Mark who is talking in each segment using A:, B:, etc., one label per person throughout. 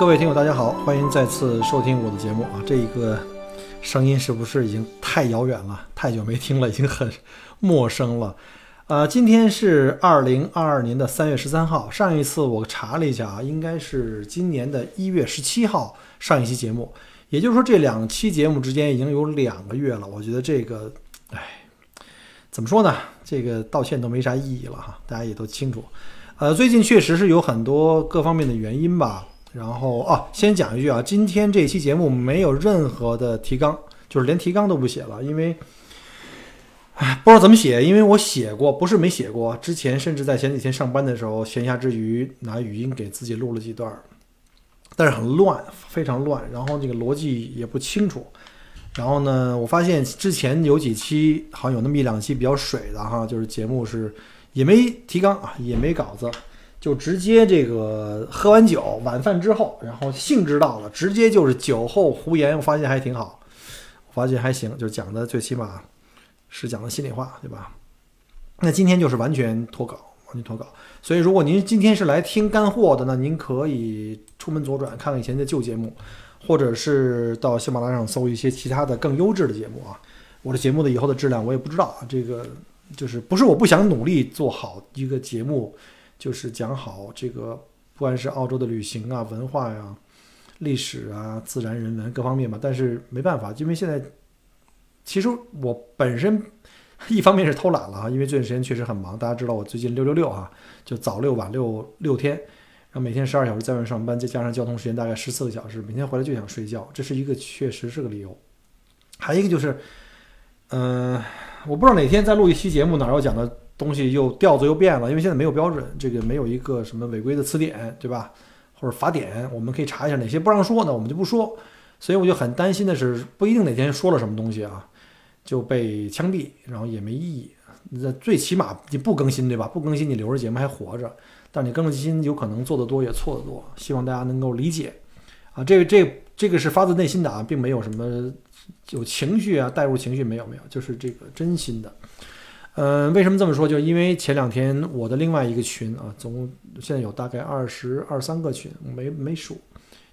A: 各位听友，大家好，欢迎再次收听我的节目啊！这一个声音是不是已经太遥远了？太久没听了，已经很陌生了。呃，今天是二零二二年的三月十三号，上一次我查了一下啊，应该是今年的一月十七号上一期节目，也就是说这两期节目之间已经有两个月了。我觉得这个，哎，怎么说呢？这个道歉都没啥意义了哈，大家也都清楚。呃，最近确实是有很多各方面的原因吧。然后啊，先讲一句啊，今天这期节目没有任何的提纲，就是连提纲都不写了，因为，唉，不知道怎么写，因为我写过，不是没写过，之前甚至在前几天上班的时候，闲暇之余拿语音给自己录了几段，但是很乱，非常乱，然后这个逻辑也不清楚。然后呢，我发现之前有几期好像有那么一两期比较水的哈，就是节目是也没提纲啊，也没稿子。就直接这个喝完酒，晚饭之后，然后兴致到了，直接就是酒后胡言，我发现还挺好，我发现还行，就讲的最起码是讲的心里话，对吧？那今天就是完全脱稿，完全脱稿。所以如果您今天是来听干货的，那您可以出门左转看看以前的旧节目，或者是到喜马拉雅上搜一些其他的更优质的节目啊。我的节目的以后的质量我也不知道啊，这个就是不是我不想努力做好一个节目。就是讲好这个，不管是澳洲的旅行啊、文化呀、历史啊、自然人文各方面吧。但是没办法，因为现在其实我本身 一方面是偷懒了啊，因为这段时间确实很忙。大家知道我最近六六六哈，就早六晚六六天，然后每天十二小时在外上班，再加上交通时间大概十四个小时，每天回来就想睡觉，这是一个确实是个理由。还有一个就是，嗯，我不知道哪天再录一期节目，哪有讲的。东西又调子又变了，因为现在没有标准，这个没有一个什么违规的词典，对吧？或者法典，我们可以查一下哪些不让说呢？我们就不说。所以我就很担心的是，不一定哪天说了什么东西啊，就被枪毙，然后也没意义。那最起码你不更新，对吧？不更新你留着节目还活着，但你更新有可能做得多也错得多。希望大家能够理解啊，这个这这个是发自内心的啊，并没有什么有情绪啊，带入情绪没有没有，就是这个真心的。嗯，为什么这么说？就是因为前两天我的另外一个群啊，总共现在有大概二十二三个群，没没数，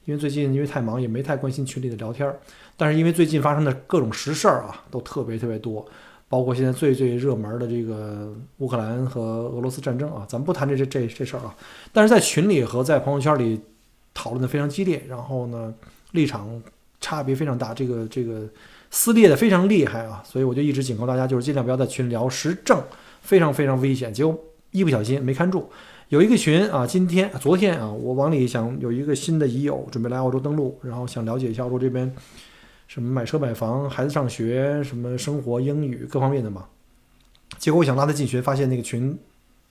A: 因为最近因为太忙，也没太关心群里的聊天儿。但是因为最近发生的各种实事儿啊，都特别特别多，包括现在最最热门的这个乌克兰和俄罗斯战争啊，咱们不谈这这这这事儿啊。但是在群里和在朋友圈里讨论的非常激烈，然后呢，立场差别非常大，这个这个。撕裂的非常厉害啊，所以我就一直警告大家，就是尽量不要在群聊时政，非常非常危险。结果一不小心没看住，有一个群啊，今天、昨天啊，我往里想有一个新的已友准备来澳洲登陆，然后想了解一下澳洲这边什么买车买房、孩子上学、什么生活、英语各方面的嘛。结果我想拉他进群，发现那个群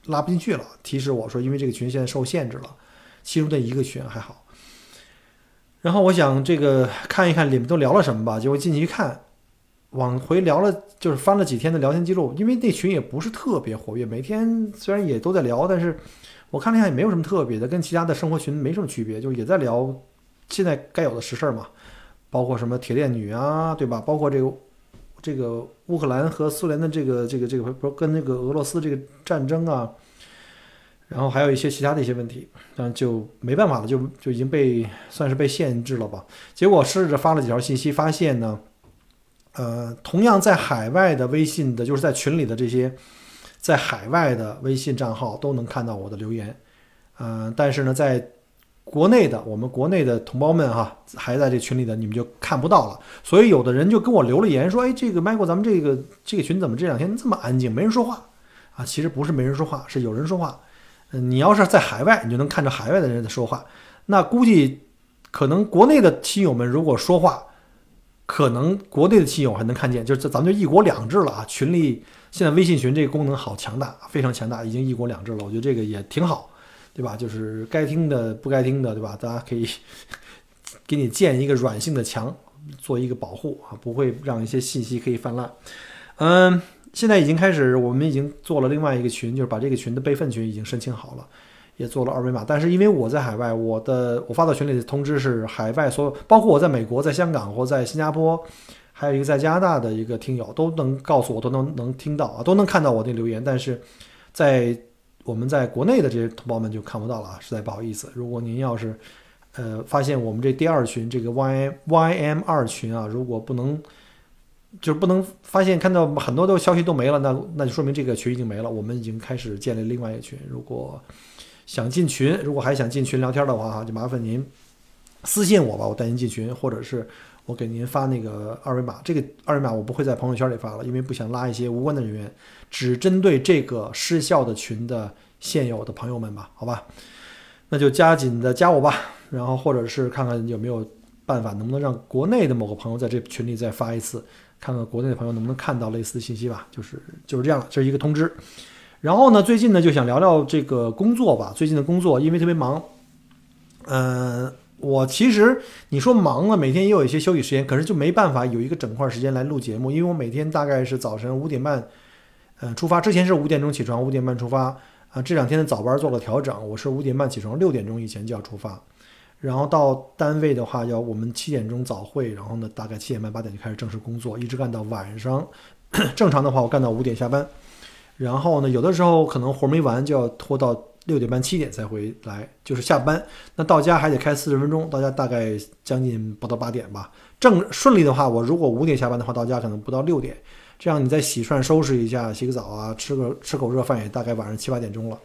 A: 拉不进去了，提示我说因为这个群现在受限制了，其中的一个群还好。然后我想这个看一看里面都聊了什么吧，结果进去一看，往回聊了，就是翻了几天的聊天记录，因为那群也不是特别活跃，每天虽然也都在聊，但是我看了一下也没有什么特别的，跟其他的生活群没什么区别，就也在聊现在该有的实事儿嘛，包括什么铁链女啊，对吧？包括这个这个乌克兰和苏联的这个这个这个不跟那个俄罗斯这个战争啊。然后还有一些其他的一些问题，但就没办法了，就就已经被算是被限制了吧。结果试着发了几条信息，发现呢，呃，同样在海外的微信的，就是在群里的这些在海外的微信账号都能看到我的留言，嗯，但是呢，在国内的我们国内的同胞们哈，还在这群里的，你们就看不到了。所以有的人就跟我留了言说，哎，这个 Michael，咱们这个这个群怎么这两天这么安静，没人说话啊？其实不是没人说话，是有人说话。嗯，你要是在海外，你就能看着海外的人在说话。那估计可能国内的亲友们如果说话，可能国内的亲友还能看见，就是咱们就一国两制了啊！群里现在微信群这个功能好强大，非常强大，已经一国两制了。我觉得这个也挺好，对吧？就是该听的不该听的，对吧？大家可以给你建一个软性的墙，做一个保护啊，不会让一些信息可以泛滥。嗯，现在已经开始，我们已经做了另外一个群，就是把这个群的备份群已经申请好了，也做了二维码。但是因为我在海外，我的我发到群里的通知是海外所有，包括我在美国、在香港或在新加坡。还有一个在加拿大的一个听友都能告诉我，都能能听到啊，都能看到我的留言，但是在我们在国内的这些同胞们就看不到了啊，实在不好意思。如果您要是呃发现我们这第二群这个 Y Y M 二群啊，如果不能就是不能发现看到很多都消息都没了，那那就说明这个群已经没了。我们已经开始建立另外一个群，如果想进群，如果还想进群聊天的话哈，就麻烦您私信我吧，我带您进群，或者是。我给您发那个二维码，这个二维码我不会在朋友圈里发了，因为不想拉一些无关的人员，只针对这个失效的群的现有的朋友们吧，好吧？那就加紧的加我吧，然后或者是看看有没有办法，能不能让国内的某个朋友在这群里再发一次，看看国内的朋友能不能看到类似的信息吧。就是就是这样，这是一个通知。然后呢，最近呢就想聊聊这个工作吧，最近的工作因为特别忙，嗯。我其实你说忙了，每天也有一些休息时间，可是就没办法有一个整块时间来录节目，因为我每天大概是早晨五点半，呃，出发之前是五点钟起床，五点半出发啊。这两天的早班做了调整，我是五点半起床，六点钟以前就要出发，然后到单位的话要我们七点钟早会，然后呢大概七点半八点就开始正式工作，一直干到晚上。正常的话我干到五点下班，然后呢有的时候可能活没完就要拖到。六点半七点才回来，就是下班，那到家还得开四十分钟，到家大概将近不到八点吧。正顺利的话，我如果五点下班的话，到家可能不到六点。这样你再洗涮收拾一下，洗个澡啊，吃个吃口热饭，也大概晚上七八点钟了。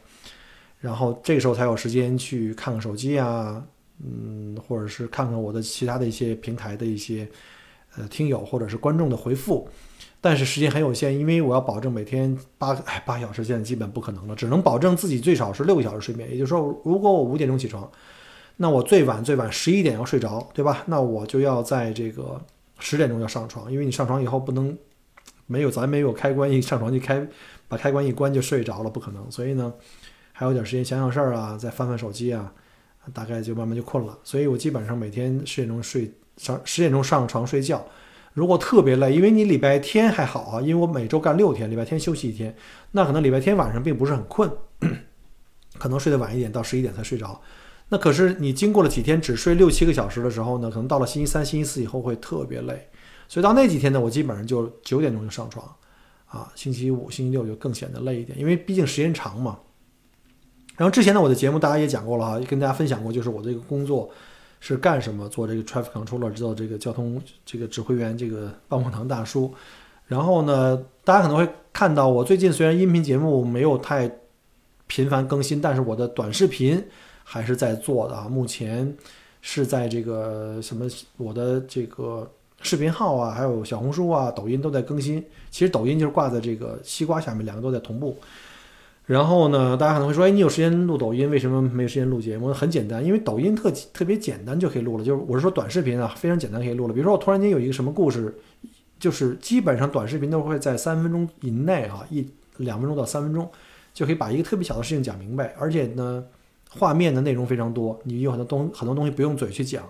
A: 然后这时候才有时间去看看手机啊，嗯，或者是看看我的其他的一些平台的一些呃听友或者是观众的回复。但是时间很有限，因为我要保证每天八哎八小时，现在基本不可能了，只能保证自己最少是六个小时睡眠。也就是说，如果我五点钟起床，那我最晚最晚十一点要睡着，对吧？那我就要在这个十点钟要上床，因为你上床以后不能没有咱没有开关，一上床就开把开关一关就睡着了，不可能。所以呢，还有点时间想想事儿啊，再翻翻手机啊，大概就慢慢就困了。所以我基本上每天十点钟睡上十点钟上床睡觉。如果特别累，因为你礼拜天还好啊，因为我每周干六天，礼拜天休息一天，那可能礼拜天晚上并不是很困，可能睡得晚一点，到十一点才睡着。那可是你经过了几天只睡六七个小时的时候呢，可能到了星期三、星期四以后会特别累。所以到那几天呢，我基本上就九点钟就上床，啊，星期五、星期六就更显得累一点，因为毕竟时间长嘛。然后之前呢，我的节目大家也讲过了哈，跟大家分享过，就是我这个工作。是干什么？做这个 traffic controller，知道这个交通这个指挥员，这个棒棒糖大叔。然后呢，大家可能会看到我最近虽然音频节目没有太频繁更新，但是我的短视频还是在做的啊。目前是在这个什么我的这个视频号啊，还有小红书啊、抖音都在更新。其实抖音就是挂在这个西瓜下面，两个都在同步。然后呢，大家可能会说，哎，你有时间录抖音，为什么没有时间录节目？很简单，因为抖音特特别简单就可以录了。就是我是说短视频啊，非常简单可以录了。比如说我突然间有一个什么故事，就是基本上短视频都会在三分钟以内啊，一两分钟到三分钟就可以把一个特别小的事情讲明白。而且呢，画面的内容非常多，你有很多东很多东西不用嘴去讲，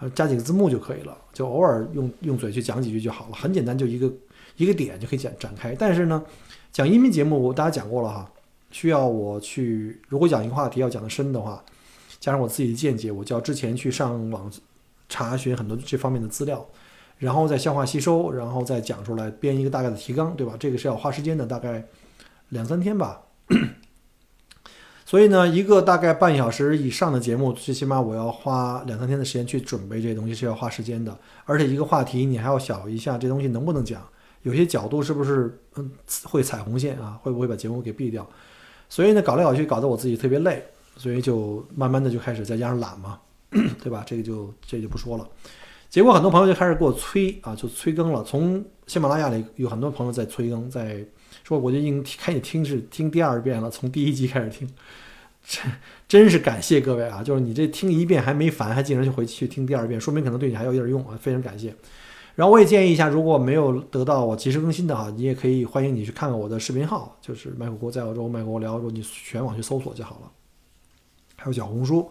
A: 呃，加几个字幕就可以了，就偶尔用用嘴去讲几句就好了，很简单，就一个一个点就可以展展开。但是呢，讲音频节目我大家讲过了哈。需要我去，如果讲一个话题要讲的深的话，加上我自己的见解，我就要之前去上网查询很多这方面的资料，然后再消化吸收，然后再讲出来，编一个大概的提纲，对吧？这个是要花时间的，大概两三天吧。所以呢，一个大概半小时以上的节目，最起码我要花两三天的时间去准备这些东西，是要花时间的。而且一个话题你还要想一下，这东西能不能讲，有些角度是不是嗯会踩红线啊？会不会把节目给毙掉？所以呢，搞来搞去，搞得我自己特别累，所以就慢慢的就开始再加上懒嘛，对吧？这个就这就不说了。结果很多朋友就开始给我催啊，就催更了。从喜马拉雅里有很多朋友在催更，在说我就已经开始听是听第二遍了，从第一集开始听，真真是感谢各位啊！就是你这听一遍还没烦，还竟然就回去听第二遍，说明可能对你还有点用啊，非常感谢。然后我也建议一下，如果没有得到我及时更新的哈，你也可以欢迎你去看看我的视频号，就是麦克锅在澳洲，麦克锅聊澳洲，你全网去搜索就好了。还有小红书。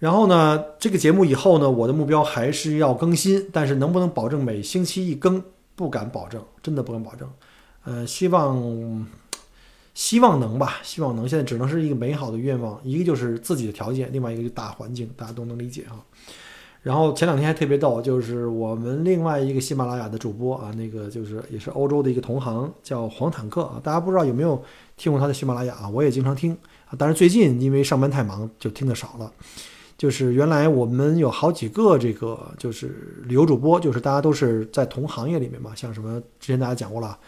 A: 然后呢，这个节目以后呢，我的目标还是要更新，但是能不能保证每星期一更，不敢保证，真的不敢保证。呃，希望希望能吧，希望能。现在只能是一个美好的愿望，一个就是自己的条件，另外一个就大环境，大家都能理解哈。然后前两天还特别逗，就是我们另外一个喜马拉雅的主播啊，那个就是也是欧洲的一个同行，叫黄坦克啊。大家不知道有没有听过他的喜马拉雅啊？我也经常听啊，但是最近因为上班太忙，就听的少了。就是原来我们有好几个这个就是旅游主播，就是大家都是在同行业里面嘛，像什么之前大家讲过了，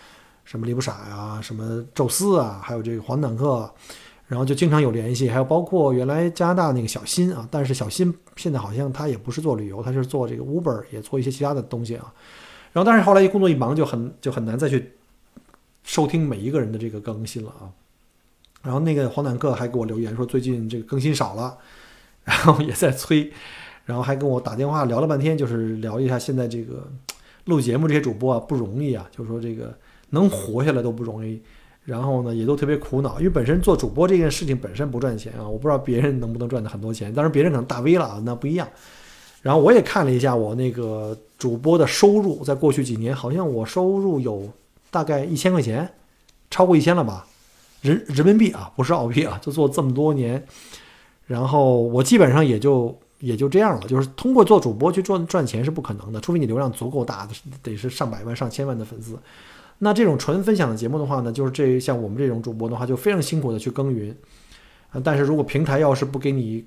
A: 什么李不傻呀，什么宙斯啊，还有这个黄坦克，然后就经常有联系，还有包括原来加拿大那个小新啊，但是小新现在好像他也不是做旅游，他是做这个 Uber，也做一些其他的东西啊。然后但是后来一工作一忙，就很就很难再去收听每一个人的这个更新了啊。然后那个黄坦克还给我留言说，最近这个更新少了。然后也在催，然后还跟我打电话聊了半天，就是聊一下现在这个录节目这些主播啊不容易啊，就是说这个能活下来都不容易，然后呢也都特别苦恼，因为本身做主播这件事情本身不赚钱啊，我不知道别人能不能赚到很多钱，当然别人可能大 V 了啊，那不一样。然后我也看了一下我那个主播的收入，在过去几年好像我收入有大概一千块钱，超过一千了吧，人人民币啊，不是澳币啊，就做这么多年。然后我基本上也就也就这样了，就是通过做主播去赚赚钱是不可能的，除非你流量足够大，得是上百万、上千万的粉丝。那这种纯分享的节目的话呢，就是这像我们这种主播的话，就非常辛苦的去耕耘。但是如果平台要是不给你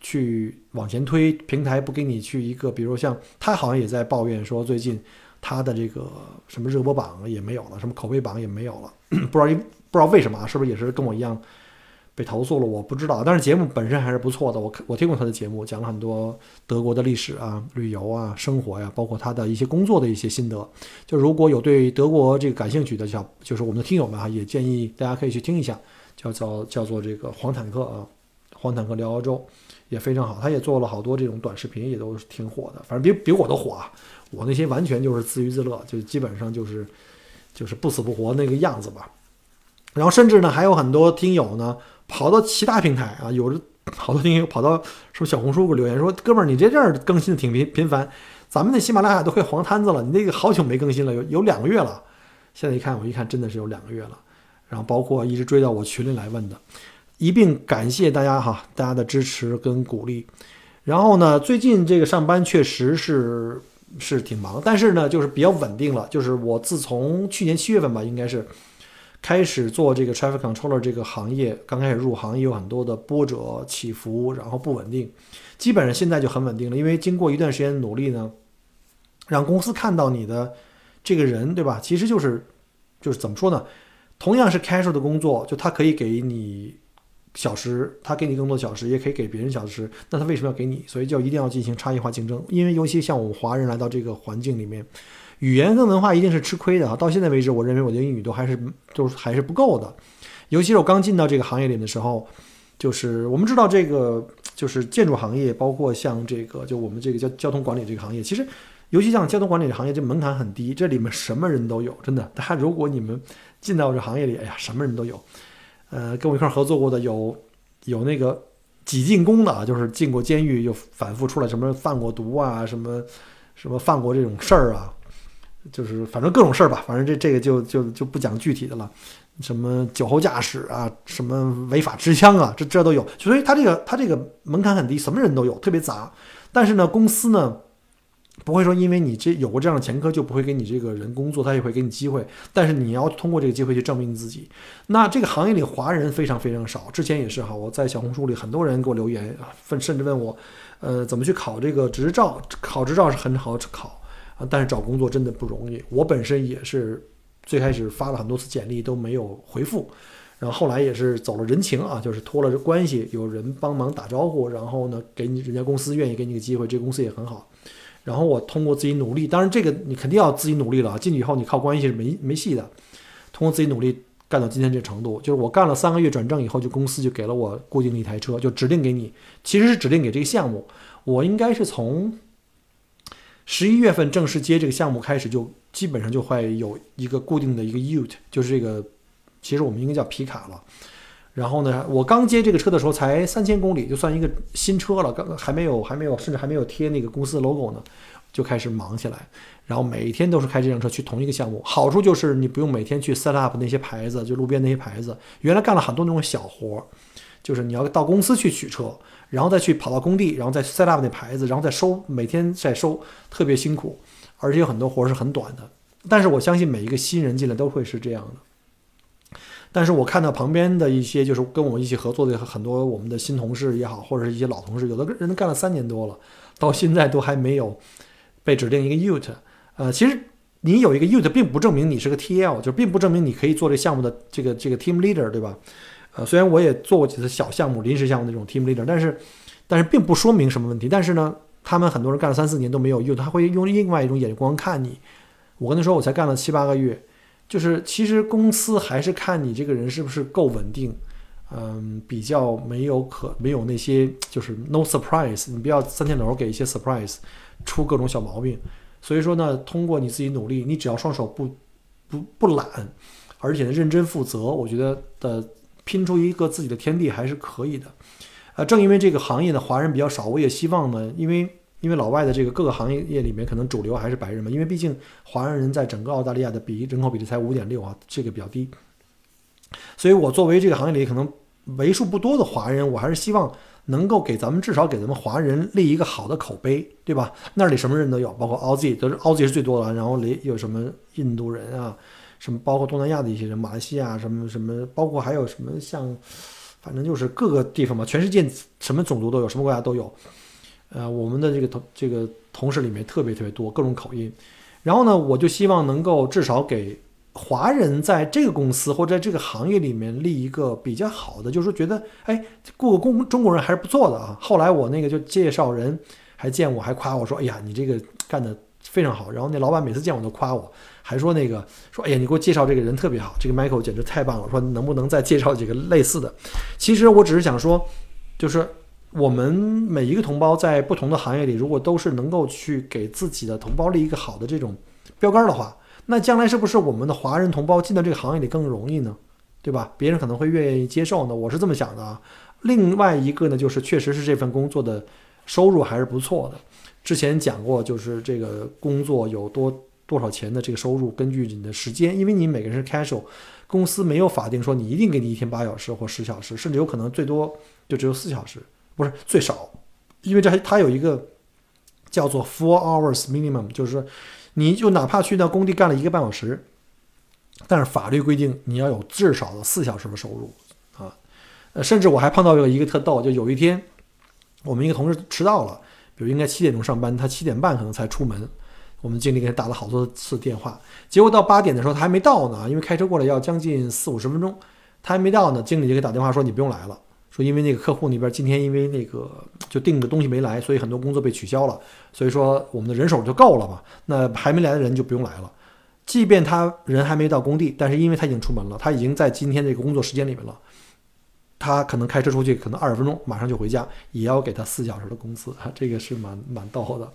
A: 去往前推，平台不给你去一个，比如像他好像也在抱怨说，最近他的这个什么热播榜也没有了，什么口碑榜也没有了，不知道不知道为什么啊？是不是也是跟我一样？被投诉了，我不知道，但是节目本身还是不错的。我我听过他的节目，讲了很多德国的历史啊、旅游啊、生活呀，包括他的一些工作的一些心得。就如果有对德国这个感兴趣的小，就是我们的听友们啊，也建议大家可以去听一下，叫叫叫做这个黄坦克啊，黄坦克聊欧洲也非常好。他也做了好多这种短视频，也都是挺火的。反正比比我都火啊，我那些完全就是自娱自乐，就基本上就是就是不死不活那个样子吧。然后甚至呢，还有很多听友呢。跑到其他平台啊，有的好多听友跑到什么小红书给我留言说：“哥们儿，你这阵儿更新的挺频频繁，咱们那喜马拉雅都快黄摊子了，你那个好久没更新了，有有两个月了。现在一看，我一看真的是有两个月了。然后包括一直追到我群里来问的，一并感谢大家哈，大家的支持跟鼓励。然后呢，最近这个上班确实是是挺忙，但是呢，就是比较稳定了。就是我自从去年七月份吧，应该是。开始做这个 traffic controller 这个行业，刚开始入行也有很多的波折起伏，然后不稳定，基本上现在就很稳定了。因为经过一段时间努力呢，让公司看到你的这个人，对吧？其实就是就是怎么说呢？同样是 casual 的工作，就他可以给你小时，他给你更多小时，也可以给别人小时，那他为什么要给你？所以就一定要进行差异化竞争。因为尤其像我们华人来到这个环境里面。语言跟文化一定是吃亏的啊！到现在为止，我认为我的英语都还是都还是不够的。尤其是我刚进到这个行业里的时候，就是我们知道这个就是建筑行业，包括像这个就我们这个交交通管理这个行业，其实尤其像交通管理行业，这门槛很低，这里面什么人都有，真的。大家如果你们进到这行业里，哎呀，什么人都有。呃，跟我一块合作过的有有那个几进宫的啊，就是进过监狱又反复出来，什么贩过毒啊，什么什么犯过这种事儿啊。就是反正各种事儿吧，反正这这个就就就不讲具体的了，什么酒后驾驶啊，什么违法持枪啊，这这都有。所以他这个他这个门槛很低，什么人都有，特别杂。但是呢，公司呢不会说因为你这有过这样的前科就不会给你这个人工作，他也会给你机会。但是你要通过这个机会去证明你自己。那这个行业里华人非常非常少，之前也是哈，我在小红书里很多人给我留言啊，甚至问我，呃，怎么去考这个执照？考执照是很好考。啊，但是找工作真的不容易。我本身也是最开始发了很多次简历都没有回复，然后后来也是走了人情啊，就是托了关系，有人帮忙打招呼，然后呢，给你人家公司愿意给你个机会，这公司也很好。然后我通过自己努力，当然这个你肯定要自己努力了。进去以后你靠关系是没没戏的。通过自己努力干到今天这程度，就是我干了三个月转正以后，就公司就给了我固定的一台车，就指定给你，其实是指定给这个项目。我应该是从。十一月份正式接这个项目开始，就基本上就会有一个固定的一个 Ute，就是这个，其实我们应该叫皮卡了。然后呢，我刚接这个车的时候才三千公里，就算一个新车了，刚还没有还没有甚至还没有贴那个公司的 logo 呢，就开始忙起来。然后每天都是开这辆车去同一个项目，好处就是你不用每天去 set up 那些牌子，就路边那些牌子。原来干了很多那种小活，就是你要到公司去取车，然后再去跑到工地，然后再 set up 那牌子，然后再收，每天再收，特别辛苦，而且有很多活是很短的。但是我相信每一个新人进来都会是这样的。但是我看到旁边的一些就是跟我一起合作的很多我们的新同事也好，或者是一些老同事，有的人干了三年多了，到现在都还没有被指定一个 UT。呃，其实你有一个 UT 并不证明你是个 TL，就并不证明你可以做这项目的这个这个 team leader，对吧？呃，虽然我也做过几次小项目、临时项目那种 team leader，但是但是并不说明什么问题。但是呢，他们很多人干了三四年都没有用他会用另外一种眼光看你。我跟他说，我才干了七八个月。就是其实公司还是看你这个人是不是够稳定，嗯，比较没有可没有那些就是 no surprise，你不要三天两头给一些 surprise，出各种小毛病。所以说呢，通过你自己努力，你只要双手不不不懒，而且呢认真负责，我觉得的拼出一个自己的天地还是可以的。呃，正因为这个行业的华人比较少，我也希望呢，因为。因为老外的这个各个行业业里面，可能主流还是白人嘛。因为毕竟华人人在整个澳大利亚的比人口比例才五点六啊，这个比较低。所以我作为这个行业里可能为数不多的华人，我还是希望能够给咱们至少给咱们华人立一个好的口碑，对吧？那里什么人都有，包括 Aussie，都是 Aussie 是最多的，然后里有什么印度人啊，什么包括东南亚的一些人，马来西亚什么什么，包括还有什么像，反正就是各个地方嘛，全世界什么种族都有，什么国家都有。呃，我们的这个同这个同事里面特别特别多各种口音，然后呢，我就希望能够至少给华人在这个公司或者在这个行业里面立一个比较好的，就是说觉得哎，雇个工中国人还是不错的啊。后来我那个就介绍人还见我还夸我说，哎呀，你这个干的非常好。然后那老板每次见我都夸我，还说那个说，哎呀，你给我介绍这个人特别好，这个 Michael 简直太棒了。说能不能再介绍几个类似的？其实我只是想说，就是。我们每一个同胞在不同的行业里，如果都是能够去给自己的同胞立一个好的这种标杆的话，那将来是不是我们的华人同胞进到这个行业里更容易呢？对吧？别人可能会愿意接受呢。我是这么想的啊。另外一个呢，就是确实是这份工作的收入还是不错的。之前讲过，就是这个工作有多多少钱的这个收入，根据你的时间，因为你每个人是 casual，公司没有法定说你一定给你一天八小时或十小时，甚至有可能最多就只有四小时。不是最少，因为这还它有一个叫做 four hours minimum，就是说，你就哪怕去到工地干了一个半小时，但是法律规定你要有至少的四小时的收入啊。呃，甚至我还碰到有一个特逗，就有一天我们一个同事迟到了，比如应该七点钟上班，他七点半可能才出门，我们经理给他打了好多次电话，结果到八点的时候他还没到呢，因为开车过来要将近四五十分钟，他还没到呢，经理就给打电话说你不用来了。说因为那个客户那边今天因为那个就订的东西没来，所以很多工作被取消了，所以说我们的人手就够了嘛。那还没来的人就不用来了。即便他人还没到工地，但是因为他已经出门了，他已经在今天这个工作时间里面了，他可能开车出去，可能二十分钟马上就回家，也要给他四小时的工资，这个是蛮蛮逗的。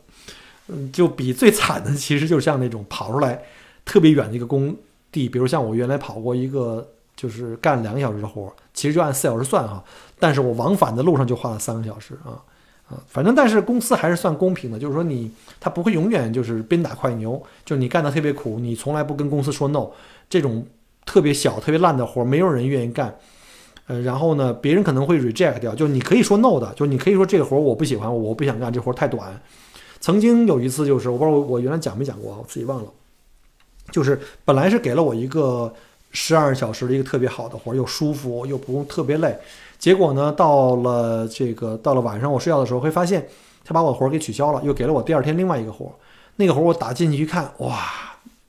A: 嗯，就比最惨的，其实就像那种跑出来特别远的一个工地，比如像我原来跑过一个。就是干两个小时的活儿，其实就按四小时算哈，但是我往返的路上就花了三个小时啊啊，反正但是公司还是算公平的，就是说你他不会永远就是鞭打快牛，就你干的特别苦，你从来不跟公司说 no，这种特别小特别烂的活儿，没有人愿意干，呃，然后呢，别人可能会 reject 掉，就你可以说 no 的，就你可以说这个活儿我不喜欢，我不想干，这活儿太短。曾经有一次就是我不知道我原来讲没讲过，我自己忘了，就是本来是给了我一个。十二小时的一个特别好的活，又舒服又不用特别累。结果呢，到了这个到了晚上我睡觉的时候，会发现他把我的活给取消了，又给了我第二天另外一个活。那个活我打进去一看，哇，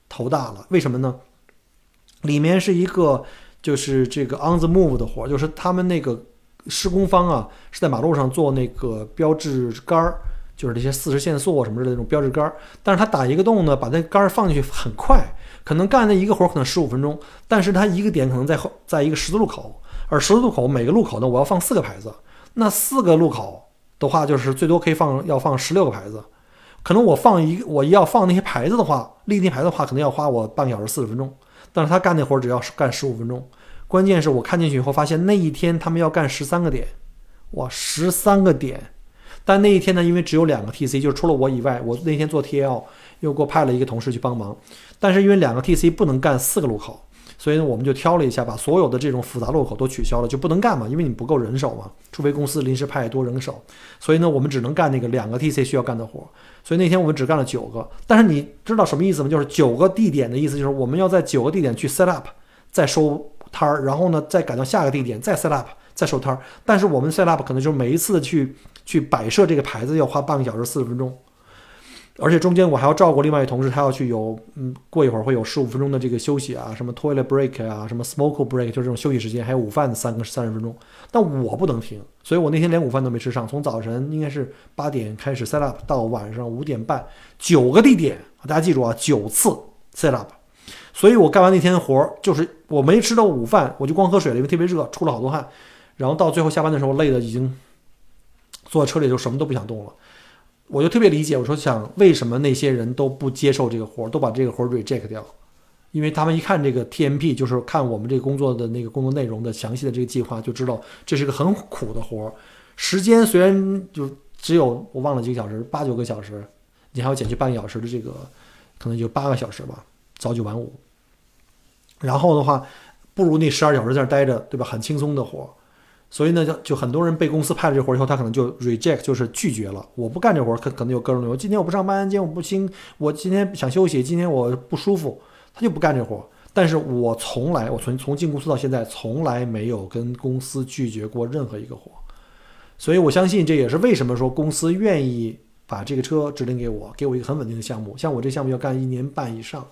A: 头大了。为什么呢？里面是一个就是这个 on the move 的活，就是他们那个施工方啊是在马路上做那个标志杆儿，就是这些四十线索什么的那种标志杆。但是他打一个洞呢，把那杆放进去很快。可能干那一个活可能十五分钟，但是它一个点可能在后，在一个十字路口，而十字路口每个路口呢，我要放四个牌子，那四个路口的话，就是最多可以放要放十六个牌子，可能我放一，我要放那些牌子的话，立那牌的话，可能要花我半个小时四十分钟，但是他干那活只要干十五分钟，关键是我看进去以后发现那一天他们要干十三个点，哇，十三个点！但那一天呢，因为只有两个 TC，就是除了我以外，我那天做 TL 又给我派了一个同事去帮忙。但是因为两个 TC 不能干四个路口，所以呢，我们就挑了一下，把所有的这种复杂路口都取消了，就不能干嘛，因为你不够人手嘛，除非公司临时派多人手。所以呢，我们只能干那个两个 TC 需要干的活。所以那天我们只干了九个。但是你知道什么意思吗？就是九个地点的意思，就是我们要在九个地点去 set up，再收摊儿，然后呢再赶到下个地点再 set up。再收摊儿，但是我们 set up 可能就是每一次去去摆设这个牌子要花半个小时四十分钟，而且中间我还要照顾另外一同事，他要去有嗯过一会儿会有十五分钟的这个休息啊，什么 toilet break 啊，什么 smoke break 就是这种休息时间，还有午饭的三个三十分钟，但我不能停，所以我那天连午饭都没吃上，从早晨应该是八点开始 set up 到晚上五点半，九个地点，大家记住啊，九次 set up，所以我干完那天的活儿，就是我没吃到午饭，我就光喝水了，因为特别热，出了好多汗。然后到最后下班的时候，累的已经坐在车里就什么都不想动了。我就特别理解，我说想为什么那些人都不接受这个活儿，都把这个活儿 reject 掉，因为他们一看这个 TMP，就是看我们这个工作的那个工作内容的详细的这个计划，就知道这是个很苦的活儿。时间虽然就只有我忘了几个小时，八九个小时，你还要减去半个小时的这个，可能就八个小时吧，早九晚五。然后的话，不如那十二小时在那待着，对吧？很轻松的活儿。所以呢，就就很多人被公司派了这活儿以后，他可能就 reject，就是拒绝了。我不干这活儿，可可能有各种理由。今天我不上班，今天我不清，我今天想休息，今天我不舒服，他就不干这活儿。但是我从来，我从从进公司到现在，从来没有跟公司拒绝过任何一个活。所以我相信这也是为什么说公司愿意把这个车指定给我，给我一个很稳定的项目。像我这项目要干一年半以上，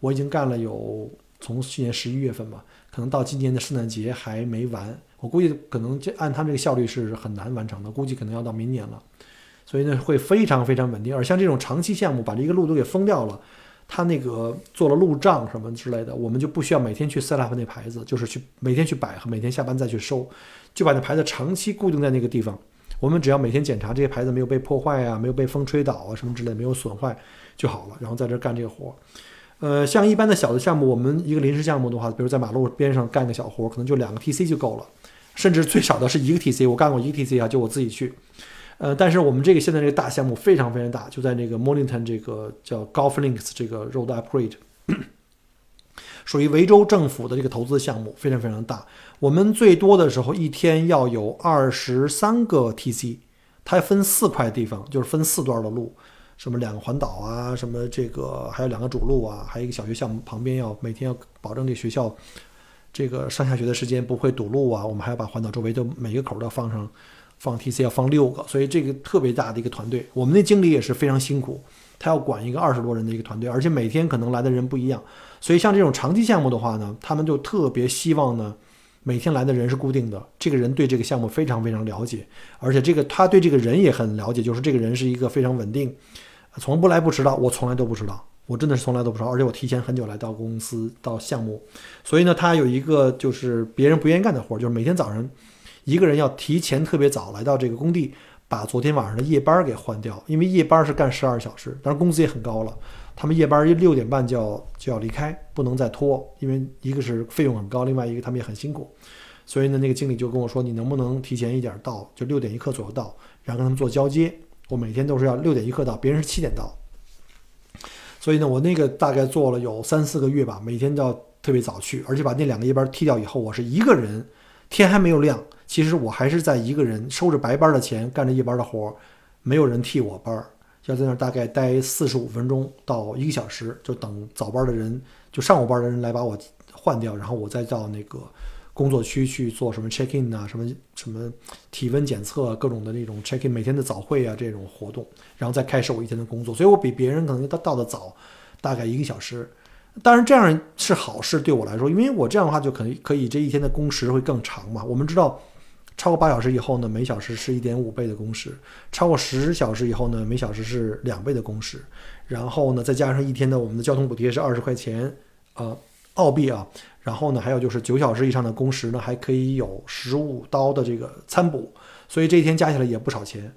A: 我已经干了有从去年十一月份吧，可能到今年的圣诞节还没完。我估计可能这按他这个效率是很难完成的，估计可能要到明年了，所以呢会非常非常稳定。而像这种长期项目，把这个路都给封掉了，他那个做了路障什么之类的，我们就不需要每天去 set up 那牌子，就是去每天去摆和每天下班再去收，就把那牌子长期固定在那个地方。我们只要每天检查这些牌子没有被破坏啊，没有被风吹倒啊什么之类没有损坏就好了，然后在这干这个活。呃，像一般的小的项目，我们一个临时项目的话，比如在马路边上干个小活，可能就两个 TC 就够了。甚至最少的是一个 TC，我干过一个 TC 啊，就我自己去。呃，但是我们这个现在这个大项目非常非常大，就在那个 Mornington 这个叫 Golf Links 这个 Road Upgrade，属于维州政府的这个投资项目，非常非常大。我们最多的时候一天要有二十三个 TC，它分四块地方，就是分四段的路，什么两个环岛啊，什么这个还有两个主路啊，还有一个小学校旁边要每天要保证这学校。这个上下学的时间不会堵路啊，我们还要把环岛周围的每个口都要放上，放 TC 要放六个，所以这个特别大的一个团队。我们那经理也是非常辛苦，他要管一个二十多人的一个团队，而且每天可能来的人不一样。所以像这种长期项目的话呢，他们就特别希望呢，每天来的人是固定的，这个人对这个项目非常非常了解，而且这个他对这个人也很了解，就是这个人是一个非常稳定，从不来不迟到，我从来都不迟到。我真的是从来都不道，而且我提前很久来到公司到项目，所以呢，他有一个就是别人不愿意干的活，就是每天早上一个人要提前特别早来到这个工地，把昨天晚上的夜班给换掉，因为夜班是干十二小时，当然工资也很高了。他们夜班六点半就要就要离开，不能再拖，因为一个是费用很高，另外一个他们也很辛苦。所以呢，那个经理就跟我说：“你能不能提前一点到，就六点一刻左右到，然后跟他们做交接。我每天都是要六点一刻到，别人是七点到。”所以呢，我那个大概做了有三四个月吧，每天都要特别早去，而且把那两个夜班踢掉以后，我是一个人，天还没有亮，其实我还是在一个人收着白班的钱，干着夜班的活，没有人替我班，要在那儿大概待四十五分钟到一个小时，就等早班的人，就上午班的人来把我换掉，然后我再到那个。工作区去做什么 check in 啊，什么什么体温检测，各种的那种 check in，每天的早会啊这种活动，然后再开始我一天的工作，所以我比别人可能到到的早，大概一个小时。当然这样是好事对我来说，因为我这样的话就可以可以这一天的工时会更长嘛。我们知道，超过八小时以后呢，每小时是一点五倍的工时；超过十小时以后呢，每小时是两倍的工时。然后呢，再加上一天的我们的交通补贴是二十块钱，呃，澳币啊。然后呢，还有就是九小时以上的工时呢，还可以有十五刀的这个餐补，所以这一天加起来也不少钱。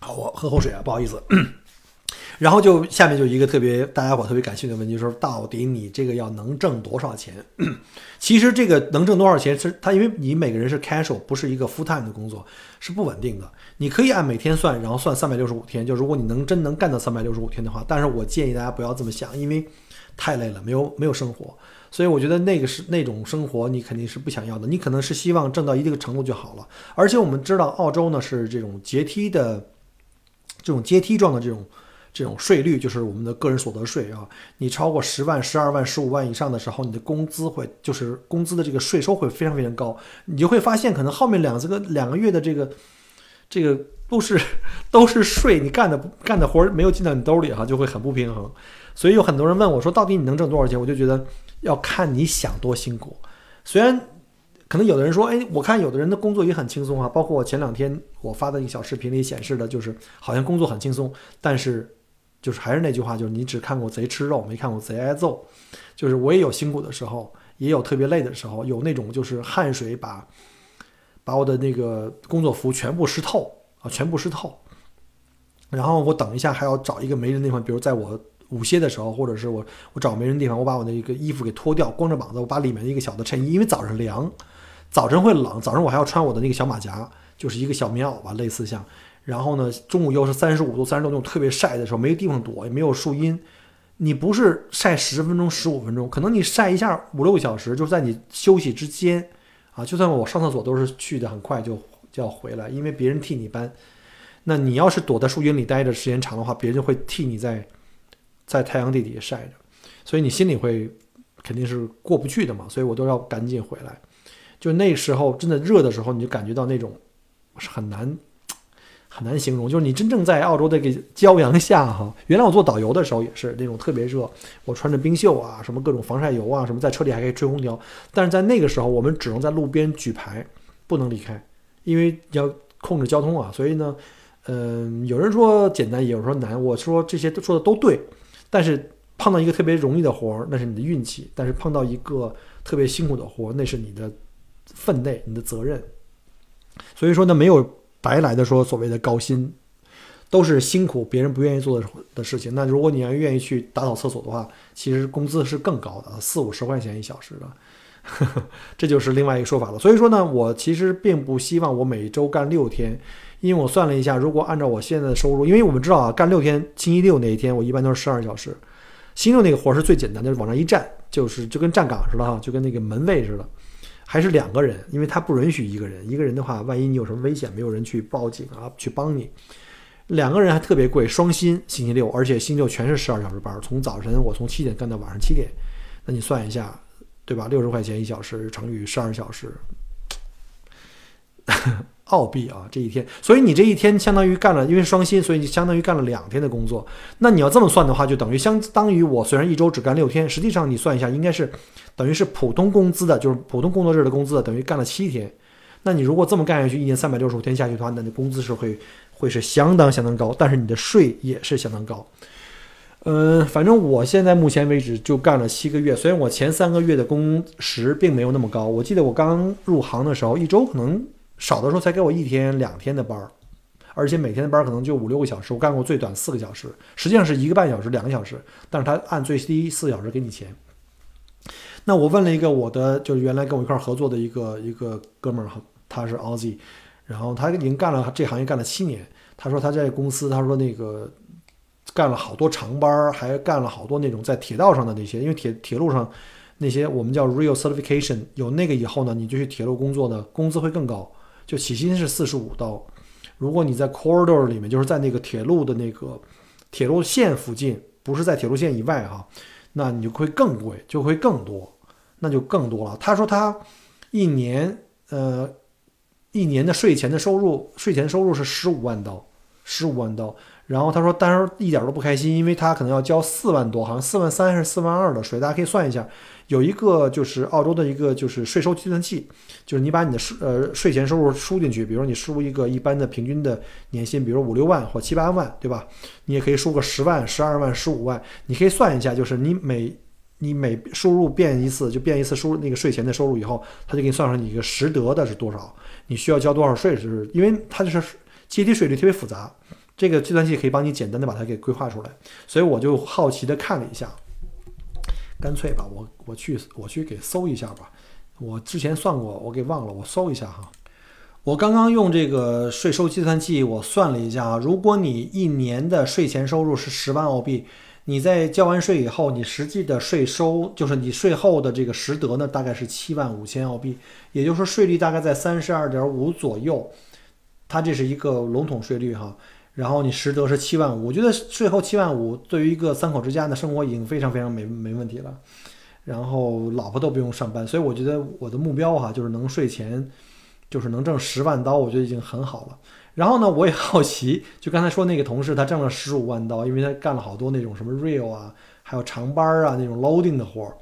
A: 好，我喝口水啊，不好意思。然后就下面就一个特别大家伙特别感兴趣的问题，就是到底你这个要能挣多少钱？其实这个能挣多少钱是它，因为你每个人是 casual，不是一个 full time 的工作，是不稳定的。你可以按每天算，然后算三百六十五天。就如果你能真能干到三百六十五天的话，但是我建议大家不要这么想，因为太累了，没有没有生活。所以我觉得那个是那种生活，你肯定是不想要的。你可能是希望挣到一定程度就好了。而且我们知道，澳洲呢是这种阶梯的，这种阶梯状的这种这种税率，就是我们的个人所得税啊。你超过十万、十二万、十五万以上的时候，你的工资会就是工资的这个税收会非常非常高。你就会发现，可能后面两这个两个月的这个这个都是 都是税，你干的干的活没有进到你兜里哈，就会很不平衡。所以有很多人问我说，到底你能挣多少钱？我就觉得。要看你想多辛苦，虽然可能有的人说，哎，我看有的人的工作也很轻松啊，包括我前两天我发的那个小视频里显示的，就是好像工作很轻松，但是就是还是那句话，就是你只看过贼吃肉，没看过贼挨揍。就是我也有辛苦的时候，也有特别累的时候，有那种就是汗水把把我的那个工作服全部湿透啊，全部湿透。然后我等一下还要找一个没人的地方，比如在我。午歇的时候，或者是我我找没人的地方，我把我的一个衣服给脱掉，光着膀子，我把里面的一个小的衬衣，因为早上凉，早晨会冷，早上我还要穿我的那个小马甲，就是一个小棉袄吧，类似像。然后呢，中午又是三十五度、三十度特别晒的时候，没地方躲，也没有树荫，你不是晒十分钟、十五分钟，可能你晒一下五六个小时，就是在你休息之间啊。就算我上厕所都是去的很快就就要回来，因为别人替你搬。那你要是躲在树荫里待着时间长的话，别人就会替你在。在太阳地底下晒着，所以你心里会肯定是过不去的嘛，所以我都要赶紧回来。就那时候真的热的时候，你就感觉到那种是很难很难形容。就是你真正在澳洲这个骄阳下哈，原来我做导游的时候也是那种特别热，我穿着冰袖啊，什么各种防晒油啊，什么在车里还可以吹空调。但是在那个时候，我们只能在路边举牌，不能离开，因为要控制交通啊。所以呢，嗯，有人说简单，有人说难，我说这些都说的都对。但是碰到一个特别容易的活儿，那是你的运气；但是碰到一个特别辛苦的活儿，那是你的分内、你的责任。所以说呢，没有白来的说所谓的高薪，都是辛苦别人不愿意做的的事情。那如果你要愿意去打扫厕所的话，其实工资是更高的，四五十块钱一小时的，这就是另外一个说法了。所以说呢，我其实并不希望我每周干六天。因为我算了一下，如果按照我现在的收入，因为我们知道啊，干六天，星期六那一天我一般都是十二小时。星期六那个活是最简单的，往上一站，就是就跟站岗似的哈，就跟那个门卫似的，还是两个人，因为他不允许一个人，一个人的话，万一你有什么危险，没有人去报警啊，去帮你。两个人还特别贵，双薪星期六，而且星期六全是十二小时班，从早晨我从七点干到晚上七点，那你算一下，对吧？六十块钱一小时乘以十二小时。澳币啊，这一天，所以你这一天相当于干了，因为双薪，所以你相当于干了两天的工作。那你要这么算的话，就等于相当于我虽然一周只干六天，实际上你算一下，应该是等于是普通工资的，就是普通工作日的工资，等于干了七天。那你如果这么干下去，一年三百六十五天下去的话，那你工资是会会是相当相当高，但是你的税也是相当高。嗯，反正我现在目前为止就干了七个月，虽然我前三个月的工时并没有那么高，我记得我刚入行的时候，一周可能。少的时候才给我一天两天的班儿，而且每天的班儿可能就五六个小时。我干过最短四个小时，实际上是一个半小时、两个小时，但是他按最低四小时给你钱。那我问了一个我的，就是原来跟我一块儿合作的一个一个哥们儿，他是 Aussie，然后他已经干了这行业干了七年。他说他在公司，他说那个干了好多长班，还干了好多那种在铁道上的那些，因为铁铁路上那些我们叫 Real Certification，有那个以后呢，你就去铁路工作呢，工资会更高。就起薪是四十五刀，如果你在 corridor 里面，就是在那个铁路的那个铁路线附近，不是在铁路线以外哈，那你就会更贵，就会更多，那就更多了。他说他一年呃一年的税前的收入，税前收入是十五万刀，十五万刀。然后他说，当然一点都不开心，因为他可能要交四万多，好像四万三还是四万二的税，大家可以算一下。有一个就是澳洲的一个就是税收计算器，就是你把你的税呃税前收入输进去，比如说你输一个一般的平均的年薪，比如五六万或七八万，对吧？你也可以输个十万、十二万、十五万，你可以算一下，就是你每你每输入变一次，就变一次输那个税前的收入以后，他就给你算上你一个实得的是多少，你需要交多少税，是因为它就是阶梯税率特别复杂。这个计算器可以帮你简单的把它给规划出来。所以我就好奇的看了一下，干脆吧，我我去我去给搜一下吧。我之前算过，我给忘了，我搜一下哈。我刚刚用这个税收计算器，我算了一下啊，如果你一年的税前收入是十万澳币，你在交完税以后，你实际的税收就是你税后的这个实得呢，大概是七万五千澳币，也就是说税率大概在三十二点五左右，它这是一个笼统税率哈。然后你实得是七万五，我觉得税后七万五对于一个三口之家的生活已经非常非常没没问题了。然后老婆都不用上班，所以我觉得我的目标哈就是能税前。就是能挣十万刀，我觉得已经很好了。然后呢，我也好奇，就刚才说那个同事，他挣了十五万刀，因为他干了好多那种什么 real 啊，还有长班啊那种 loading 的活儿。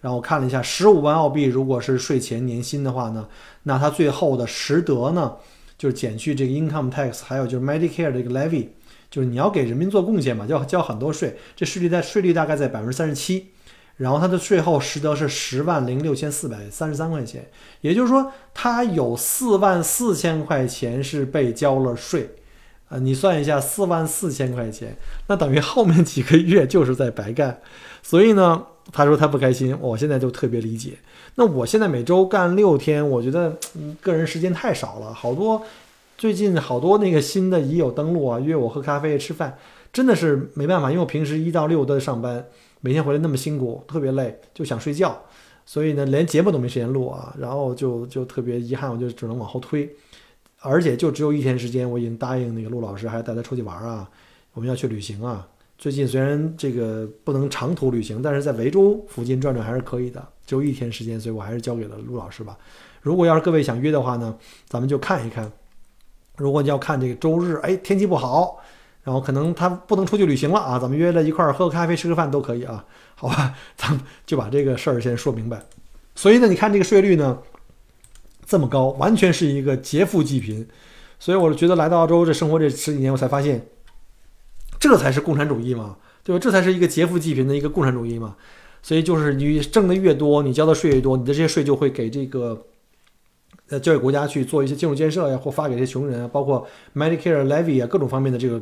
A: 然后我看了一下，十五万澳币如果是税前年薪的话呢，那他最后的实得呢，就是减去这个 income tax，还有就是 Medicare 这个 levy，就是你要给人民做贡献嘛，要交很多税，这税率在税率大概在百分之三十七。然后他的税后实得是十万零六千四百三十三块钱，也就是说他有四万四千块钱是被交了税，啊，你算一下四万四千块钱，那等于后面几个月就是在白干。所以呢，他说他不开心，我现在就特别理解。那我现在每周干六天，我觉得个人时间太少了。好多最近好多那个新的已有登录啊，约我喝咖啡吃饭，真的是没办法，因为我平时一到六都在上班。每天回来那么辛苦，特别累，就想睡觉，所以呢，连节目都没时间录啊，然后就就特别遗憾，我就只能往后推，而且就只有一天时间，我已经答应那个陆老师，还带他出去玩啊，我们要去旅行啊。最近虽然这个不能长途旅行，但是在维州附近转转还是可以的。只有一天时间，所以我还是交给了陆老师吧。如果要是各位想约的话呢，咱们就看一看。如果你要看这个周日，哎，天气不好。然后可能他不能出去旅行了啊，咱们约了一块儿喝个咖啡、吃个饭都可以啊，好吧，咱们就把这个事儿先说明白。所以呢，你看这个税率呢这么高，完全是一个劫富济贫。所以我觉得来到澳洲这生活这十几年，我才发现，这才是共产主义嘛，对吧？这才是一个劫富济贫的一个共产主义嘛。所以就是你挣的越多，你交的税越多，你的这些税就会给这个呃教育国家去做一些基础建设呀，或发给这些穷人啊，包括 Medicare levy 啊，各种方面的这个。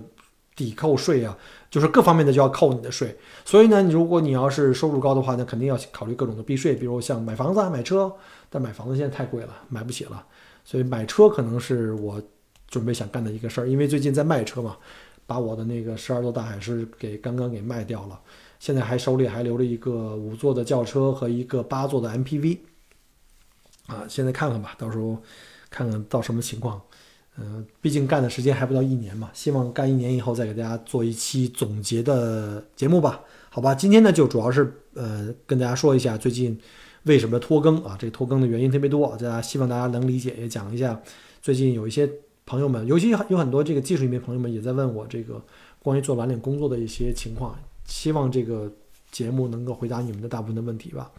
A: 抵扣税啊，就是各方面的就要扣你的税。所以呢，你如果你要是收入高的话，那肯定要考虑各种的避税，比如像买房子、啊、买车。但买房子现在太贵了，买不起了。所以买车可能是我准备想干的一个事儿，因为最近在卖车嘛，把我的那个十二座大海狮给刚刚给卖掉了，现在还手里还留着一个五座的轿车和一个八座的 MPV。啊，现在看看吧，到时候看看到什么情况。嗯，毕竟干的时间还不到一年嘛，希望干一年以后再给大家做一期总结的节目吧。好吧，今天呢就主要是呃跟大家说一下最近为什么拖更啊，这个拖更的原因特别多，大家希望大家能理解，也讲一下最近有一些朋友们，尤其有很多这个技术里面朋友们也在问我这个关于做蓝领工作的一些情况，希望这个节目能够回答你们的大部分的问题吧。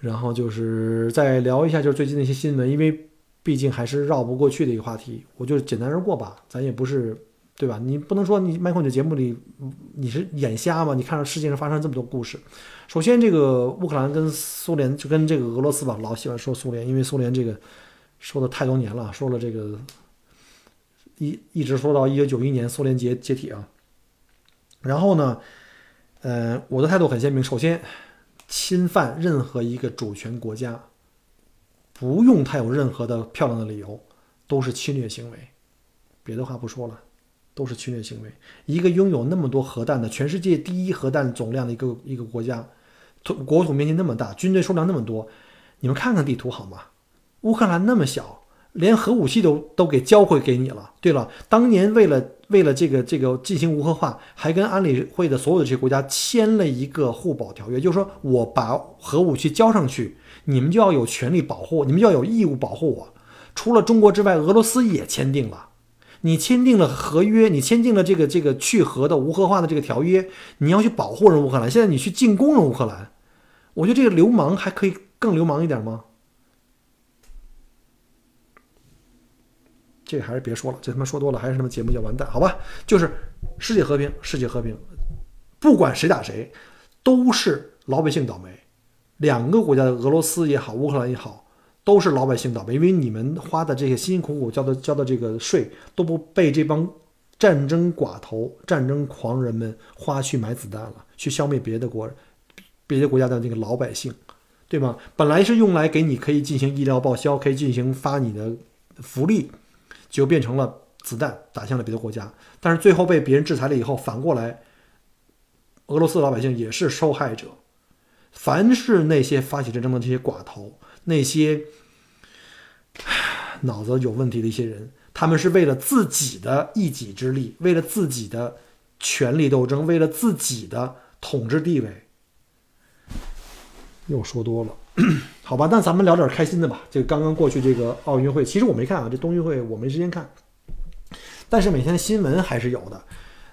A: 然后就是再聊一下就是最近的一些新闻，因为。毕竟还是绕不过去的一个话题，我就简单而过吧。咱也不是，对吧？你不能说你麦克你的节目里你是眼瞎吗？你看到世界上发生这么多故事。首先，这个乌克兰跟苏联就跟这个俄罗斯吧，老喜欢说苏联，因为苏联这个说的太多年了，说了这个一一直说到一九九一年苏联解解体啊。然后呢，呃，我的态度很鲜明。首先，侵犯任何一个主权国家。不用太有任何的漂亮的理由，都是侵略行为。别的话不说了，都是侵略行为。一个拥有那么多核弹的全世界第一核弹总量的一个一个国家，土国土面积那么大，军队数量那么多，你们看看地图好吗？乌克兰那么小，连核武器都都给交回给你了。对了，当年为了为了这个这个进行无核化，还跟安理会的所有的这些国家签了一个互保条约，就是说我把核武器交上去。你们就要有权利保护，你们就要有义务保护我。除了中国之外，俄罗斯也签订了。你签订了合约，你签订了这个这个去核的无核化的这个条约，你要去保护人乌克兰。现在你去进攻人乌克兰，我觉得这个流氓还可以更流氓一点吗？这还是别说了，这他妈说多了还是什么节目叫完蛋？好吧，就是世界和平，世界和平，不管谁打谁，都是老百姓倒霉。两个国家的俄罗斯也好，乌克兰也好，都是老百姓倒霉，因为你们花的这些辛辛苦苦交的交的这个税都不被这帮战争寡头、战争狂人们花去买子弹了，去消灭别的国、别的国家的那个老百姓，对吗？本来是用来给你可以进行医疗报销，可以进行发你的福利，就变成了子弹打向了别的国家。但是最后被别人制裁了以后，反过来，俄罗斯老百姓也是受害者。凡是那些发起战争的这些寡头，那些脑子有问题的一些人。他们是为了自己的一己之力，为了自己的权力斗争，为了自己的统治地位。又说多了，好吧，那咱们聊点开心的吧。这个刚刚过去这个奥运会，其实我没看啊，这冬运会我没时间看，但是每天的新闻还是有的。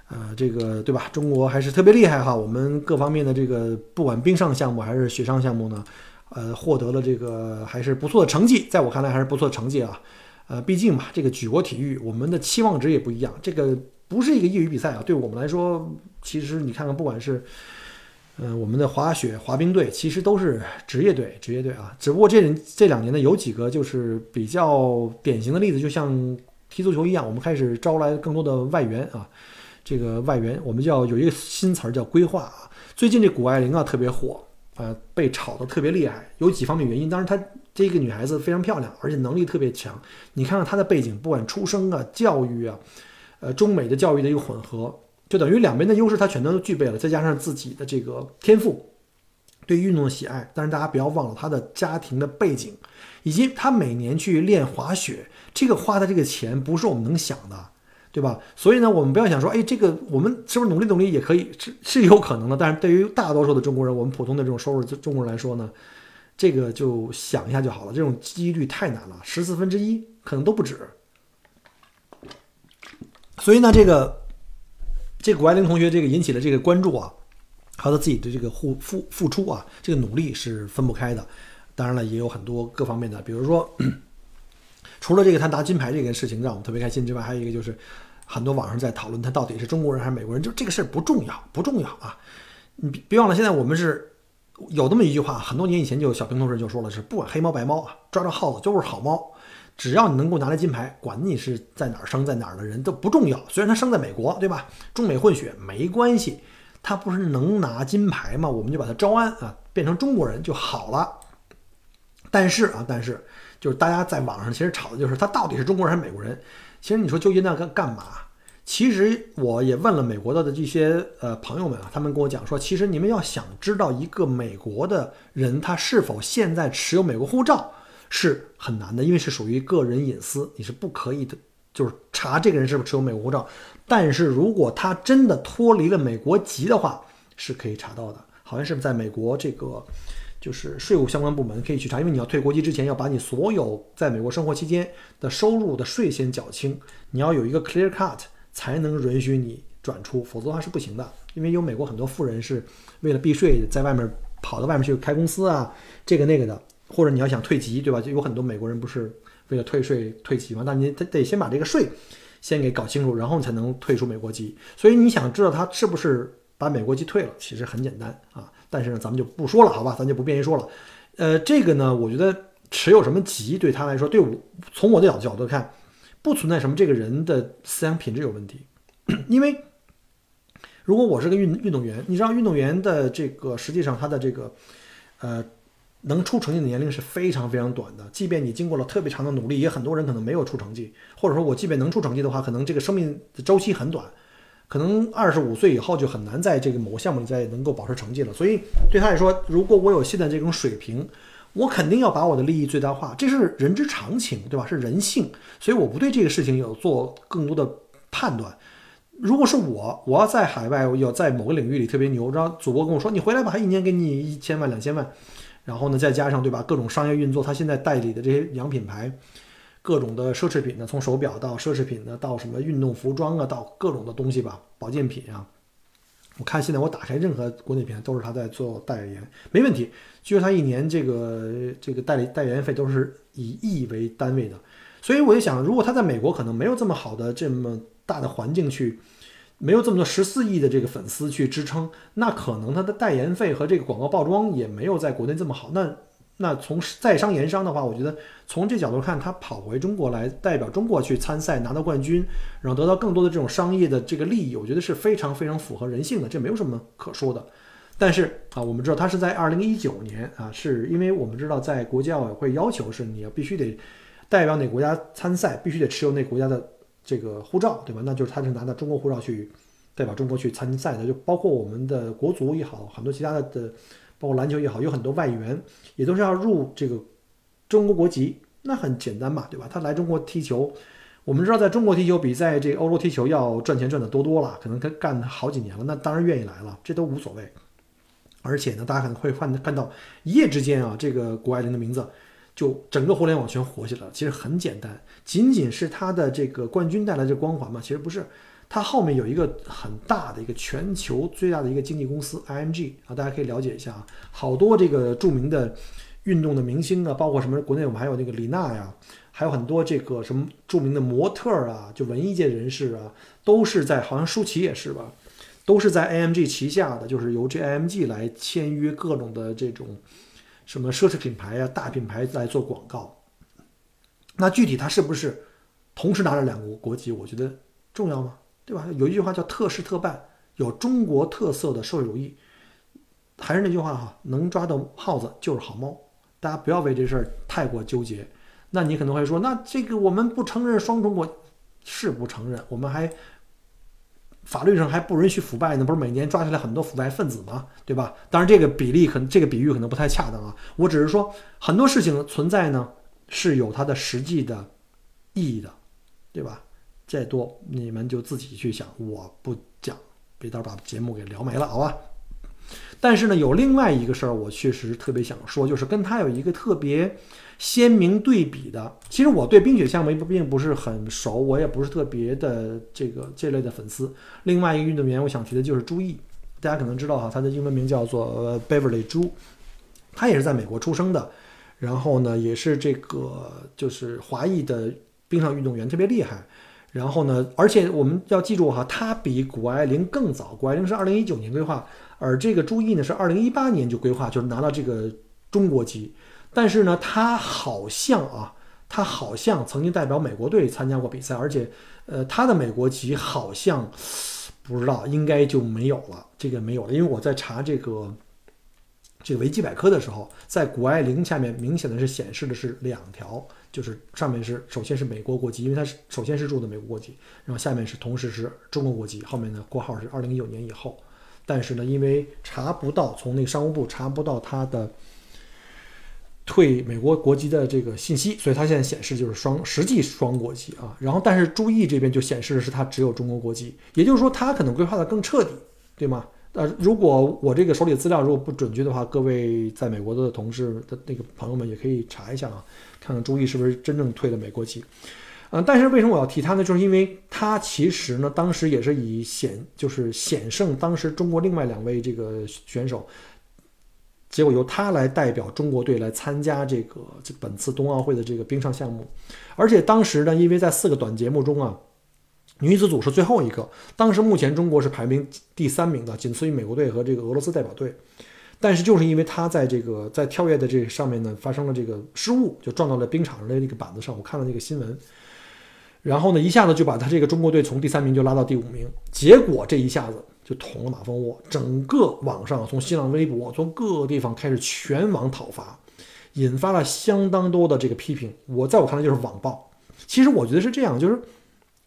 A: 呃，这个对吧？中国还是特别厉害哈，我们各方面的这个不管冰上项目还是雪上项目呢，呃，获得了这个还是不错的成绩，在我看来还是不错的成绩啊。呃，毕竟嘛，这个举国体育，我们的期望值也不一样。这个不是一个业余比赛啊，对我们来说，其实你看看，不管是，呃，我们的滑雪滑冰队，其实都是职业队，职业队啊。只不过这这两年呢，有几个就是比较典型的例子，就像踢足球一样，我们开始招来更多的外援啊。这个外援，我们叫有一个新词儿叫规划啊。最近这谷爱凌啊特别火啊，被炒得特别厉害，有几方面原因，当然她。这个女孩子非常漂亮，而且能力特别强。你看看她的背景，不管出生啊、教育啊，呃，中美的教育的一个混合，就等于两边的优势他全都具备了。再加上自己的这个天赋，对运动的喜爱。但是大家不要忘了他的家庭的背景，以及他每年去练滑雪，这个花的这个钱不是我们能想的，对吧？所以呢，我们不要想说，哎，这个我们是不是努力努力也可以，是是有可能的。但是对于大多数的中国人，我们普通的这种收入中国人来说呢？这个就想一下就好了，这种几率太难了，十四分之一可能都不止。所以呢，这个这谷爱凌同学这个引起了这个关注啊，和他自己的这个付付付出啊，这个努力是分不开的。当然了，也有很多各方面的，比如说，除了这个他拿金牌这件事情让我们特别开心之外，还有一个就是很多网上在讨论他到底是中国人还是美国人，就这个事儿不重要，不重要啊！你别别忘了，现在我们是。有这么一句话，很多年以前就有小平同志就说了：是不管黑猫白猫啊，抓着耗子就是好猫。只要你能够拿来金牌，管你是在哪儿生在哪儿的人都不重要。虽然他生在美国，对吧？中美混血没关系，他不是能拿金牌吗？我们就把他招安啊，变成中国人就好了。但是啊，但是就是大家在网上其实吵的就是他到底是中国人还是美国人。其实你说纠结那个干嘛？其实我也问了美国的的这些呃朋友们啊，他们跟我讲说，其实你们要想知道一个美国的人他是否现在持有美国护照是很难的，因为是属于个人隐私，你是不可以的，就是查这个人是不是持有美国护照。但是如果他真的脱离了美国籍的话，是可以查到的，好像是在美国这个就是税务相关部门可以去查，因为你要退国籍之前要把你所有在美国生活期间的收入的税先缴清，你要有一个 clear cut。才能允许你转出，否则的话是不行的。因为有美国很多富人是为了避税，在外面跑到外面去开公司啊，这个那个的。或者你要想退籍，对吧？就有很多美国人不是为了退税退籍嘛？那你得得先把这个税先给搞清楚，然后才能退出美国籍。所以你想知道他是不是把美国籍退了，其实很简单啊。但是呢，咱们就不说了，好吧？咱就不便于说了。呃，这个呢，我觉得持有什么籍对他来说，对我从我的角角度看。不存在什么这个人的思想品质有问题，因为如果我是个运运动员，你知道运动员的这个实际上他的这个呃能出成绩的年龄是非常非常短的，即便你经过了特别长的努力，也很多人可能没有出成绩，或者说我即便能出成绩的话，可能这个生命的周期很短，可能二十五岁以后就很难在这个某个项目里再能够保持成绩了。所以对他来说，如果我有现在这种水平，我肯定要把我的利益最大化，这是人之常情，对吧？是人性，所以我不对这个事情有做更多的判断。如果是我，我要在海外，要在某个领域里特别牛，然后主播跟我说你回来吧，一年给你一千万、两千万，然后呢再加上对吧，各种商业运作，他现在代理的这些洋品牌，各种的奢侈品呢，从手表到奢侈品呢，到什么运动服装啊，到各种的东西吧，保健品啊。我看现在我打开任何国内品牌都是他在做代言，没问题。据说他一年这个这个代理代言费都是以亿为单位的，所以我就想，如果他在美国可能没有这么好的这么大的环境去，没有这么多十四亿的这个粉丝去支撑，那可能他的代言费和这个广告包装也没有在国内这么好。那那从在商言商的话，我觉得从这角度看，他跑回中国来代表中国去参赛拿到冠军，然后得到更多的这种商业的这个利益，我觉得是非常非常符合人性的，这没有什么可说的。但是啊，我们知道他是在二零一九年啊，是因为我们知道在国际奥委会要求是你要必须得代表哪个国家参赛，必须得持有那国家的这个护照，对吧？那就是他是拿着中国护照去代表中国去参赛的，就包括我们的国足也好，很多其他的的。包括篮球也好，有很多外援也都是要入这个中国国籍，那很简单嘛，对吧？他来中国踢球，我们知道在中国踢球比在这个欧洲踢球要赚钱赚的多多了，可能他干好几年了，那当然愿意来了，这都无所谓。而且呢，大家可能会看看到一夜之间啊，这个谷爱凌的名字就整个互联网全火起来了。其实很简单，仅仅是他的这个冠军带来的光环嘛？其实不是。它后面有一个很大的一个全球最大的一个经纪公司 IMG 啊，大家可以了解一下啊，好多这个著名的运动的明星啊，包括什么国内我们还有那个李娜呀，还有很多这个什么著名的模特啊，就文艺界人士啊，都是在好像舒淇也是吧，都是在 IMG 旗下的，就是由这 IMG 来签约各种的这种什么奢侈品牌啊、大品牌来做广告。那具体他是不是同时拿着两个国籍，我觉得重要吗？对吧？有一句话叫“特事特办”，有中国特色的社会主义。还是那句话哈，能抓到耗子就是好猫。大家不要为这事儿太过纠结。那你可能会说，那这个我们不承认双中国，是不承认，我们还法律上还不允许腐败呢，不是每年抓起来很多腐败分子吗？对吧？当然这个比例可能这个比喻可能不太恰当啊。我只是说很多事情存在呢是有它的实际的意义的，对吧？再多你们就自己去想，我不讲，别到时候把节目给聊没了，好吧？但是呢，有另外一个事儿，我确实特别想说，就是跟他有一个特别鲜明对比的。其实我对冰雪项目并不是很熟，我也不是特别的这个这类的粉丝。另外一个运动员，我想提的就是朱毅，大家可能知道哈，他的英文名叫做 Beverly 朱，他也是在美国出生的，然后呢，也是这个就是华裔的冰上运动员，特别厉害。然后呢？而且我们要记住哈，他比谷爱凌更早。谷爱凌是二零一九年规划，而这个朱毅呢是二零一八年就规划，就是拿到这个中国籍。但是呢，他好像啊，他好像曾经代表美国队参加过比赛，而且，呃，他的美国籍好像不知道，应该就没有了。这个没有了，因为我在查这个这个维基百科的时候，在谷爱凌下面明显的是显示的是两条。就是上面是首先是美国国籍，因为他是首先是入的美国国籍，然后下面是同时是中国国籍，后面的括号是二零一九年以后，但是呢因为查不到从那个商务部查不到他的退美国国籍的这个信息，所以他现在显示就是双实际双国籍啊，然后但是朱毅这边就显示的是他只有中国国籍，也就是说他可能规划的更彻底，对吗？呃，如果我这个手里的资料如果不准确的话，各位在美国的同事的那个朋友们也可以查一下啊，看看朱毅是不是真正退了美国籍。嗯，但是为什么我要提他呢？就是因为他其实呢，当时也是以险就是险胜当时中国另外两位这个选手，结果由他来代表中国队来参加这个这本次冬奥会的这个冰上项目，而且当时呢，因为在四个短节目中啊。女子组是最后一个，当时目前中国是排名第三名的，仅次于美国队和这个俄罗斯代表队。但是就是因为他在这个在跳跃的这上面呢发生了这个失误，就撞到了冰场上的那个板子上。我看了那个新闻，然后呢一下子就把他这个中国队从第三名就拉到第五名。结果这一下子就捅了马蜂窝，整个网上从新浪微博从各个地方开始全网讨伐，引发了相当多的这个批评。我在我看来就是网暴。其实我觉得是这样，就是。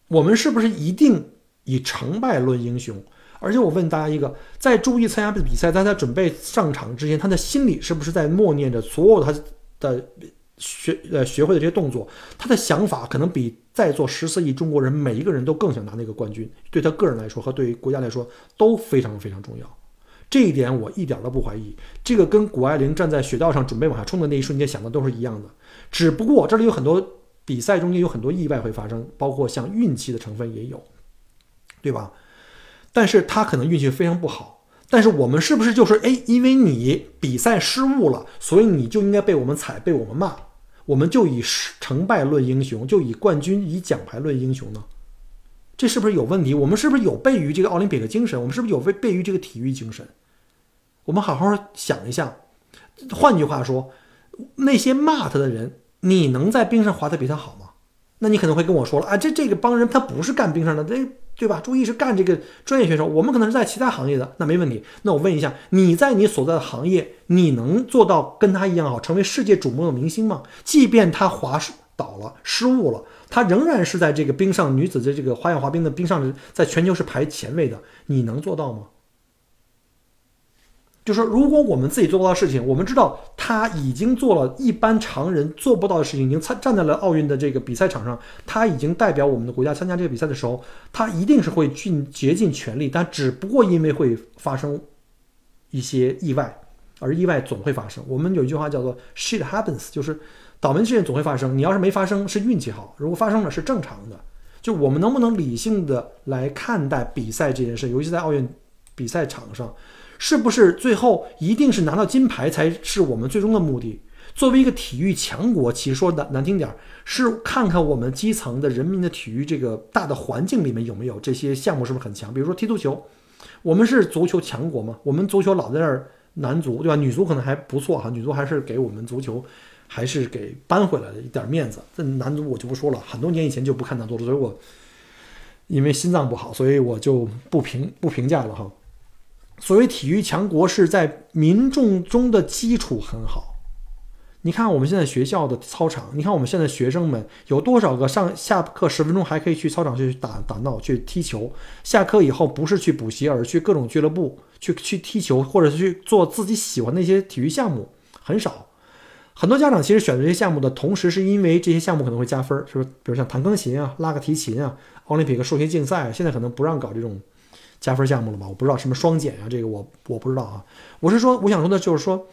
A: 我们是不是一定以成败论英雄？而且我问大家一个，在注意参加比赛，在他准备上场之前，他的心里是不是在默念着所有他的学呃学会的这些动作？他的想法可能比在座十四亿中国人每一个人都更想拿那个冠军。对他个人来说和对于国家来说都非常非常重要。这一点我一点都不怀疑。这个跟谷爱凌站在雪道上准备往下冲的那一瞬间想的都是一样的。只不过这里有很多。比赛中间有很多意外会发生，包括像运气的成分也有，对吧？但是他可能运气非常不好。但是我们是不是就是哎，因为你比赛失误了，所以你就应该被我们踩，被我们骂？我们就以成败论英雄，就以冠军、以奖牌论英雄呢？这是不是有问题？我们是不是有悖于这个奥林匹克精神？我们是不是有悖于这个体育精神？我们好好想一下。换句话说。那些骂他的人，你能在冰上滑得比他好吗？那你可能会跟我说了啊，这这个帮人他不是干冰上的，这对吧？注意是干这个专业选手，我们可能是在其他行业的，那没问题。那我问一下，你在你所在的行业，你能做到跟他一样好，成为世界瞩目的明星吗？即便他滑倒了、失误了，他仍然是在这个冰上女子的这个花样滑冰的冰上，在全球是排前位的，你能做到吗？就是说，如果我们自己做不到的事情，我们知道他已经做了一般常人做不到的事情，已经参站在了奥运的这个比赛场上，他已经代表我们的国家参加这个比赛的时候，他一定是会尽竭尽全力，但只不过因为会发生一些意外，而意外总会发生。我们有一句话叫做 “shit happens”，就是倒霉事件总会发生。你要是没发生，是运气好；如果发生了，是正常的。就我们能不能理性的来看待比赛这件事，尤其在奥运比赛场上。是不是最后一定是拿到金牌才是我们最终的目的？作为一个体育强国，其实说的难听点儿，是看看我们基层的人民的体育这个大的环境里面有没有这些项目是不是很强？比如说踢足球，我们是足球强国嘛？我们足球老在那儿男足对吧？女足可能还不错哈，女足还是给我们足球还是给扳回来了一点面子。这男足我就不说了，很多年以前就不看男足了，所以我因为心脏不好，所以我就不评不评价了哈。所谓体育强国，是在民众中的基础很好。你看我们现在学校的操场，你看我们现在学生们有多少个上下课十分钟还可以去操场去打打闹、去踢球？下课以后不是去补习，而是去各种俱乐部去去踢球，或者是去做自己喜欢的一些体育项目，很少。很多家长其实选择这些项目的同时，是因为这些项目可能会加分，是不是？比如像弹钢琴啊、拉个提琴啊、奥林匹克数学竞赛，现在可能不让搞这种。加分项目了吧？我不知道什么双减啊，这个我我不知道啊。我是说，我想说的就是说，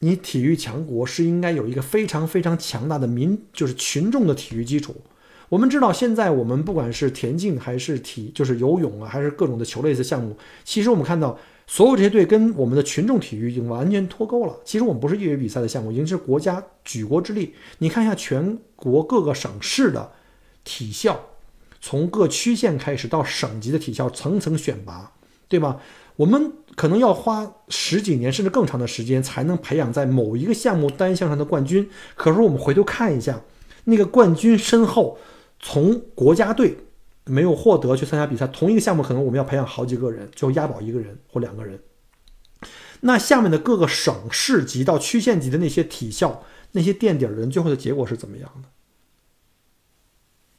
A: 你体育强国是应该有一个非常非常强大的民，就是群众的体育基础。我们知道，现在我们不管是田径还是体，就是游泳啊，还是各种的球类的项目，其实我们看到所有这些队跟我们的群众体育已经完全脱钩了。其实我们不是业余比赛的项目，已经是国家举国之力。你看一下全国各个省市的体校。从各区县开始到省级的体校层层选拔，对吧？我们可能要花十几年甚至更长的时间才能培养在某一个项目单项上的冠军。可是我们回头看一下，那个冠军身后，从国家队没有获得去参加比赛，同一个项目可能我们要培养好几个人，就押宝一个人或两个人。那下面的各个省市级到区县级的那些体校，那些垫底人，最后的结果是怎么样的？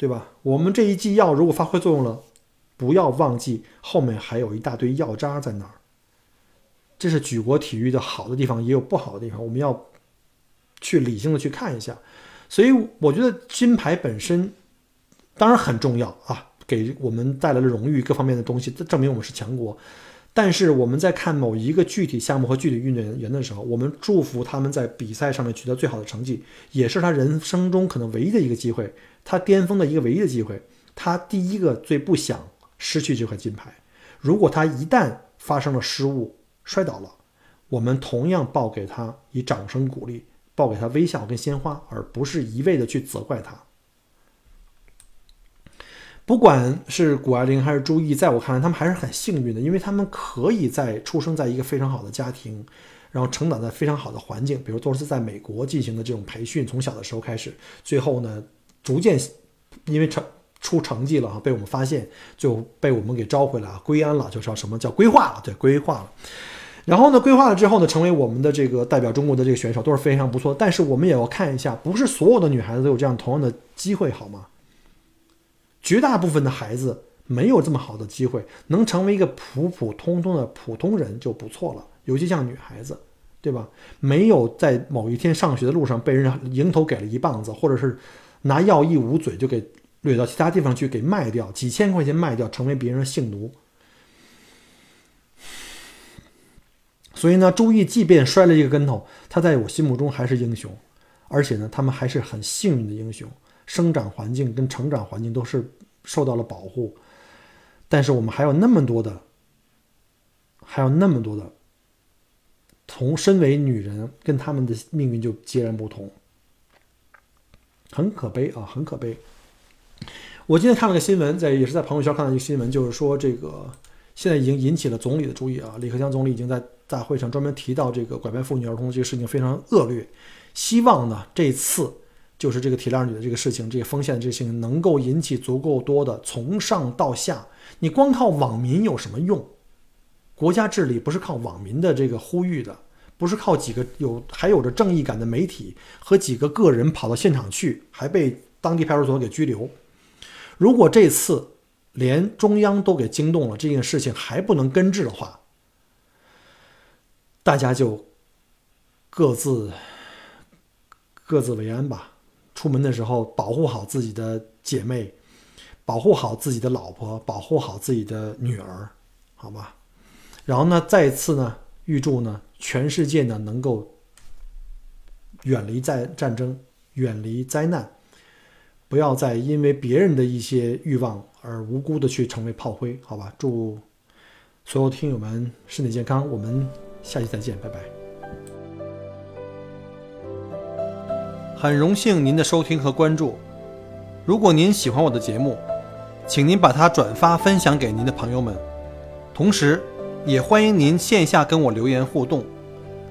A: 对吧？我们这一剂药如果发挥作用了，不要忘记后面还有一大堆药渣在那儿。这是举国体育的好的地方，也有不好的地方，我们要去理性的去看一下。所以我觉得金牌本身当然很重要啊，给我们带来了荣誉各方面的东西，证明我们是强国。但是我们在看某一个具体项目和具体运动员的时候，我们祝福他们在比赛上面取得最好的成绩，也是他人生中可能唯一的一个机会，他巅峰的一个唯一的机会。他第一个最不想失去这块金牌。如果他一旦发生了失误摔倒了，我们同样报给他以掌声鼓励，报给他微笑跟鲜花，而不是一味的去责怪他。不管是谷爱凌还是朱毅，在我看来，他们还是很幸运的，因为他们可以在出生在一个非常好的家庭，然后成长在非常好的环境，比如都是在美国进行的这种培训，从小的时候开始，最后呢，逐渐因为成出成绩了啊，被我们发现，就被我们给招回来啊归安了，就叫什么叫规划了？对，规划了。然后呢，规划了之后呢，成为我们的这个代表中国的这个选手都是非常不错。但是我们也要看一下，不是所有的女孩子都有这样同样的机会，好吗？绝大部分的孩子没有这么好的机会，能成为一个普普通通的普通人就不错了。尤其像女孩子，对吧？没有在某一天上学的路上被人迎头给了一棒子，或者是拿药一捂嘴就给掠到其他地方去给卖掉，几千块钱卖掉，成为别人的性奴。所以呢，周易即便摔了一个跟头，他在我心目中还是英雄，而且呢，他们还是很幸运的英雄。生长环境跟成长环境都是受到了保护，但是我们还有那么多的，还有那么多的，从身为女人跟他们的命运就截然不同，很可悲啊，很可悲。我今天看了个新闻，在也是在朋友圈看到一个新闻，就是说这个现在已经引起了总理的注意啊，李克强总理已经在大会上专门提到这个拐卖妇女儿童这个事情非常恶劣，希望呢这次就是这个铁链女的这个事情，这个风险的这个事情能够引起足够多的从上到下，你光靠网民有什么用？国家治理不是靠网民的这个呼吁的，不是靠几个有还有着正义感的媒体和几个个人跑到现场去，还被当地派出所给拘留。如果这次连中央都给惊动了，这件事情还不能根治的话，大家就各自各自为安吧。出门的时候保护好自己的姐妹，保护好自己的老婆，保护好自己的女儿，好吧？然后呢，再一次呢，预祝呢，全世界呢能够远离战战争，远离灾难，不要再因为别人的一些欲望而无辜的去成为炮灰，好吧？祝所有听友们身体健康，我们下期再见，拜拜。很荣幸您的收听和关注，如果您喜欢我的节目，请您把它转发分享给您的朋友们，同时。也欢迎您线下跟我留言互动，